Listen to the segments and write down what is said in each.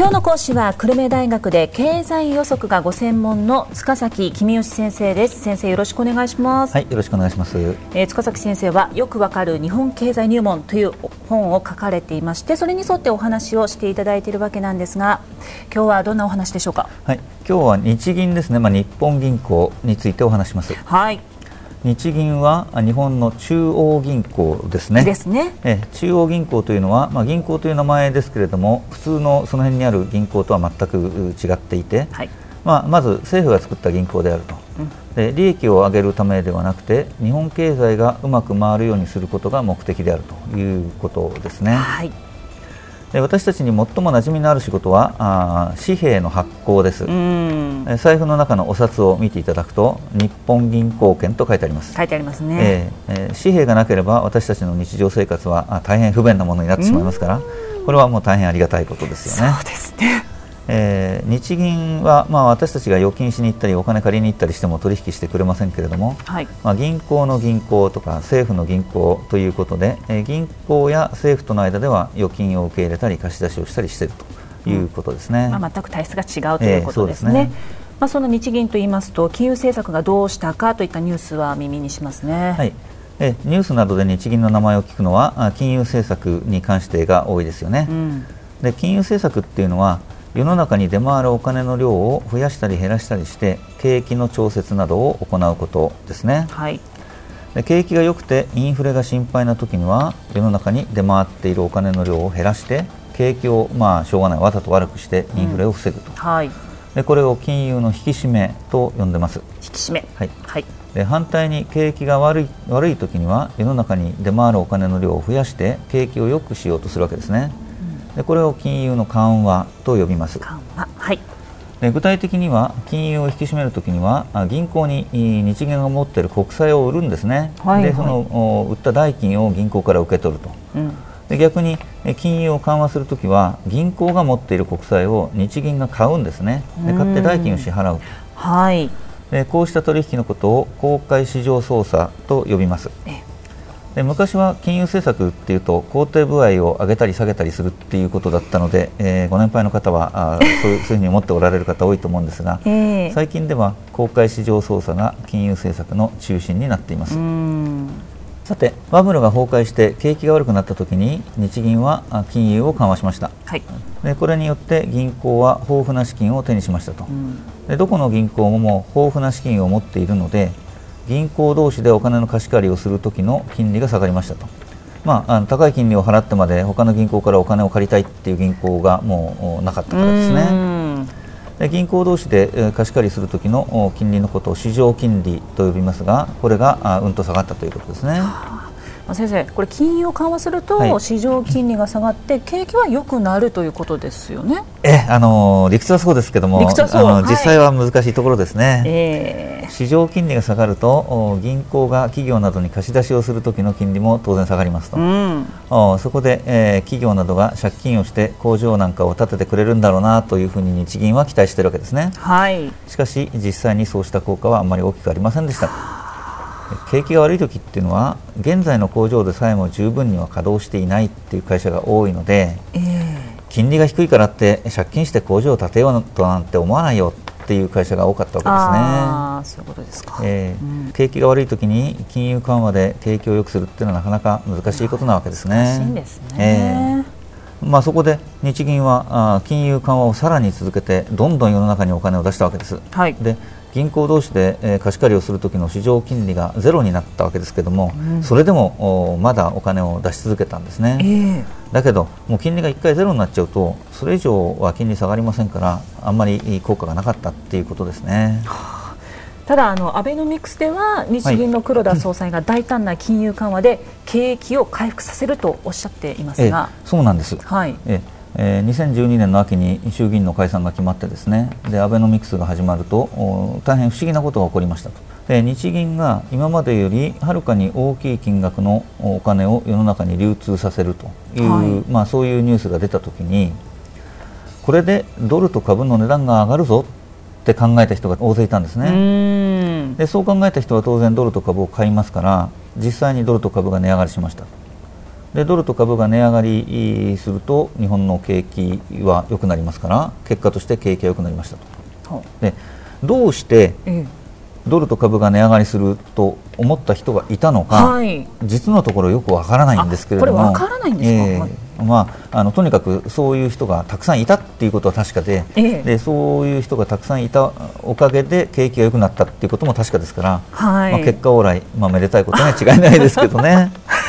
今日の講師は久留米大学で経済予測がご専門の塚崎公義先生です。先生よろしくお願いします。はいよろしくお願いします、えー、塚崎先生はよくわかる日本経済入門という本を書かれていましてそれに沿ってお話をしていただいているわけなんですが今日はどんなお話でしょうか？はい今日は日銀ですね。まあ日本銀行についてお話します。はい日銀は日本の中央銀行ですね。ですね。え中央銀行というのは、まあ、銀行という名前ですけれども普通のその辺にある銀行とは全く違っていて、はい、まあ、まず政府が作った銀行であると、うん、で利益を上げるためではなくて日本経済がうまく回るようにすることが目的であるということですね。はいで私たちに最も馴染みのある仕事はあ紙幣の発行です。財布の中のお札を見ていただくと日本銀行券と書いてあります。書いてありますね、えー、えー、紙幣がなければ私たちの日常生活は大変不便なものになってしまいますからこれはもう大変ありがたいことですよね。そうですねえー、日銀は、まあ、私たちが預金しに行ったりお金借りに行ったりしても取引してくれませんけれども、はい、まあ、銀行の銀行とか政府の銀行ということで、えー、銀行や政府との間では預金を受け入れたり貸し出しをしたりしているということですね、うん、まあ、全く体質が違うということですね。えー、すねまあ、その日銀といいますと金融政策がどうしたかといったニュースは耳にしますね。はいえニュースなどで日銀の名前を聞くのは金融政策に関してが多いですよね。うん、で金融政策っていうのは世の中に出回るお金の量を増やしたり減らしたりして景気の調節などを行うことですね、はい、で景気が良くてインフレが心配な時には世の中に出回っているお金の量を減らして景気をまあしょうがないわざと悪くしてインフレを防ぐと、うん、はい、でこれを金融の引き締めと呼んでます。引き締め。はい、はい、で反対に景気が悪い悪い時には世の中に出回るお金の量を増やして景気を良くしようとするわけですね、でこれを金融の緩和と呼びます。緩和はい。で具体的には金融を引き締めるときには銀行に日銀が持っている国債を売るんですね、はいはい、でその売った代金を銀行から受け取ると、うん、で逆に金融を緩和するときは銀行が持っている国債を日銀が買うんですね。で買って代金を支払うはい。でこうした取引のことを公開市場操作と呼びます。えで昔は金融政策っていうと工程部合を上げたり下げたりするっていうことだったので、えー、ご年配の方はあ そういうふうに思っておられる方多いと思うんですが、えー、最近では公開市場操作が金融政策の中心になっています。さてバブルが崩壊して景気が悪くなった時に日銀は金融を緩和しました、はい、でこれによって銀行は豊富な資金を手にしましたと、でどこの銀行も豊富な資金を持っているので銀行同士でお金の貸し借りをするときの金利が下がりましたと、まあ、あの高い金利を払ってまで他の銀行からお金を借りたいっていう銀行がもうなかったからですね。で銀行同士で貸し借りするときの金利のことを市場金利と呼びますがこれがうんと下がったということですね。先生、これ金融緩和すると市場金利が下がって、景気は良くなるということですよね。え、あの理屈はそうですけども、あの実際は難しいところですね。えー、市場金利が下がると銀行が企業などに貸し出しをする時の金利も当然下がりますと。うん、そこで、えー、企業などが借金をして工場なんかを建ててくれるんだろうなというふうに日銀は期待しているわけですね。はい。しかし実際にそうした効果はあまり大きくありませんでした。景気が悪い時っていうのは現在の工場でさえも十分には稼働していないっていう会社が多いので、えー、金利が低いからって借金して工場を建てようとなんて思わないよっていう会社が多かったわけですね。そういうことですか、えー、うん、景気が悪い時に金融緩和で景気を良くするっていうのはなかなか難しいことなわけですね。難しいんですね。えーまあ、そこで日銀はあ金融緩和をさらに続けてどんどん世の中にお金を出したわけです。はい、で銀行同士で、えー、貸し借りをする時の市場金利がゼロになったわけですけども、うん、それでもまだお金を出し続けたんですね、えー、だけどもう金利が1回ゼロになっちゃうとそれ以上は金利下がりませんからあんまり効果がなかったっていうことですね。ただあのアベノミクスでは日銀の黒田総裁が大胆な金融緩和で景気を回復させるとおっしゃっていますが、えそうなんです、はい。ええー、2012年の秋に衆議院の解散が決まってですね。でアベノミクスが始まると大変不思議なことが起こりましたと。で日銀が今までよりはるかに大きい金額のお金を世の中に流通させるという、はい、まあ、そういうニュースが出たときにこれでドルと株の値段が上がるぞって考えた人が大勢いたんですね。でそう考えた人は当然ドルと株を買いますから実際にドルと株が値上がりしましたでドルと株が値上がりすると日本の景気は良くなりますから結果として景気が良くなりましたと。でどうしてドルと株が値上がりすると思った人がいたのか、はい、実のところよくわからないんですけれども、これわからないんですか、えー、まあ、あのとにかくそういう人がたくさんいたっていうことは確かでえー、でそういう人がたくさんいたおかげで景気が良くなったっていうことも確かですから、はい、まあ、結果往来、まあ、めでたいことには違いないですけどね。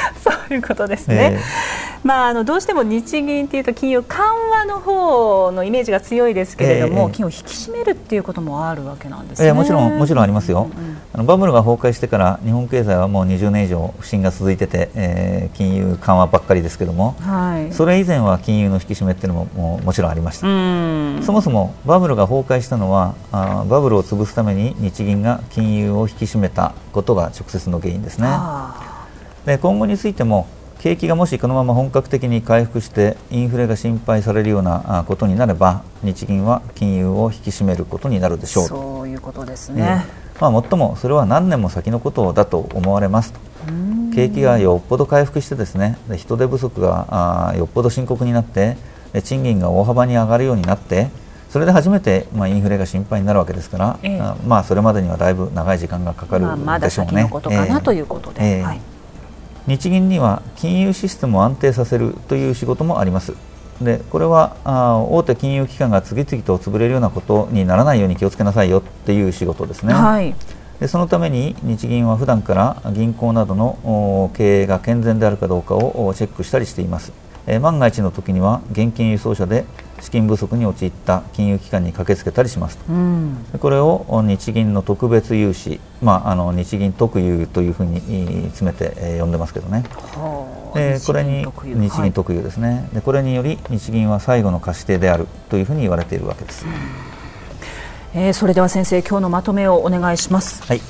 そういうことですね。えーまあ、あのどうしても日銀というと金融緩和の方のイメージが強いですけれども、えー、金を引き締めるっていうこともあるわけなんですね、えー、もちろんもちろんありますよ、うんうん、あのバブルが崩壊してから日本経済はもう20年以上不振が続いてて、えー、金融緩和ばっかりですけども、はい、それ以前は金融の引き締めっていうのもももちろんありました。そもそもバブルが崩壊したのはあバブルを潰すために日銀が金融を引き締めたことが直接の原因ですねで今後についても景気がもしこのまま本格的に回復してインフレが心配されるようなことになれば日銀は金融を引き締めることになるでしょうそういうことですね、えー、まあ、もっともそれは何年も先のことだと思われますと。景気がよっぽど回復してですね人手不足があよっぽど深刻になって賃金が大幅に上がるようになってそれで初めて、まあ、インフレが心配になるわけですから、えー、まあ、それまでにはだいぶ長い時間がかかるでしょうね。まあ、まだ先のことかな、えー、ということで、えーはい日銀には金融システムを安定させるという仕事もあります。でこれはあ大手金融機関が次々と潰れるようなことにならないように気をつけなさいよっていう仕事ですね、はい、でそのために日銀は普段から銀行などの経営が健全であるかどうかをチェックしたりしています、えー、万が一の時には現金輸送車で資金不足に陥った金融機関に駆けつけたりしますと、うん、これを日銀の特別融資、まあ、あの日銀特有というふうに詰めて、えー、呼んでますけどね、でこれに日銀特有ですね、はい、でこれにより日銀は最後の貸し手であるというふうに言われているわけです、うん、えー、それでは先生今日のまとめをお願いします、はい、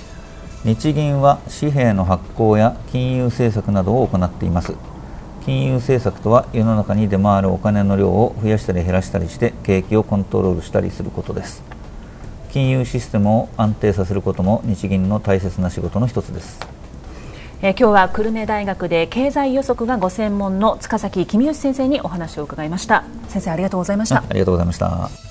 日銀は紙幣の発行や金融政策などを行っています金融政策とは世の中に出回るお金の量を増やしたり減らしたりして景気をコントロールしたりすることです。金融システムを安定させることも日銀の大切な仕事の一つです。え今日は久留米大学で経済予測がご専門の塚崎公義先生にお話を伺いました。先生ありがとうございました。ありがとうございました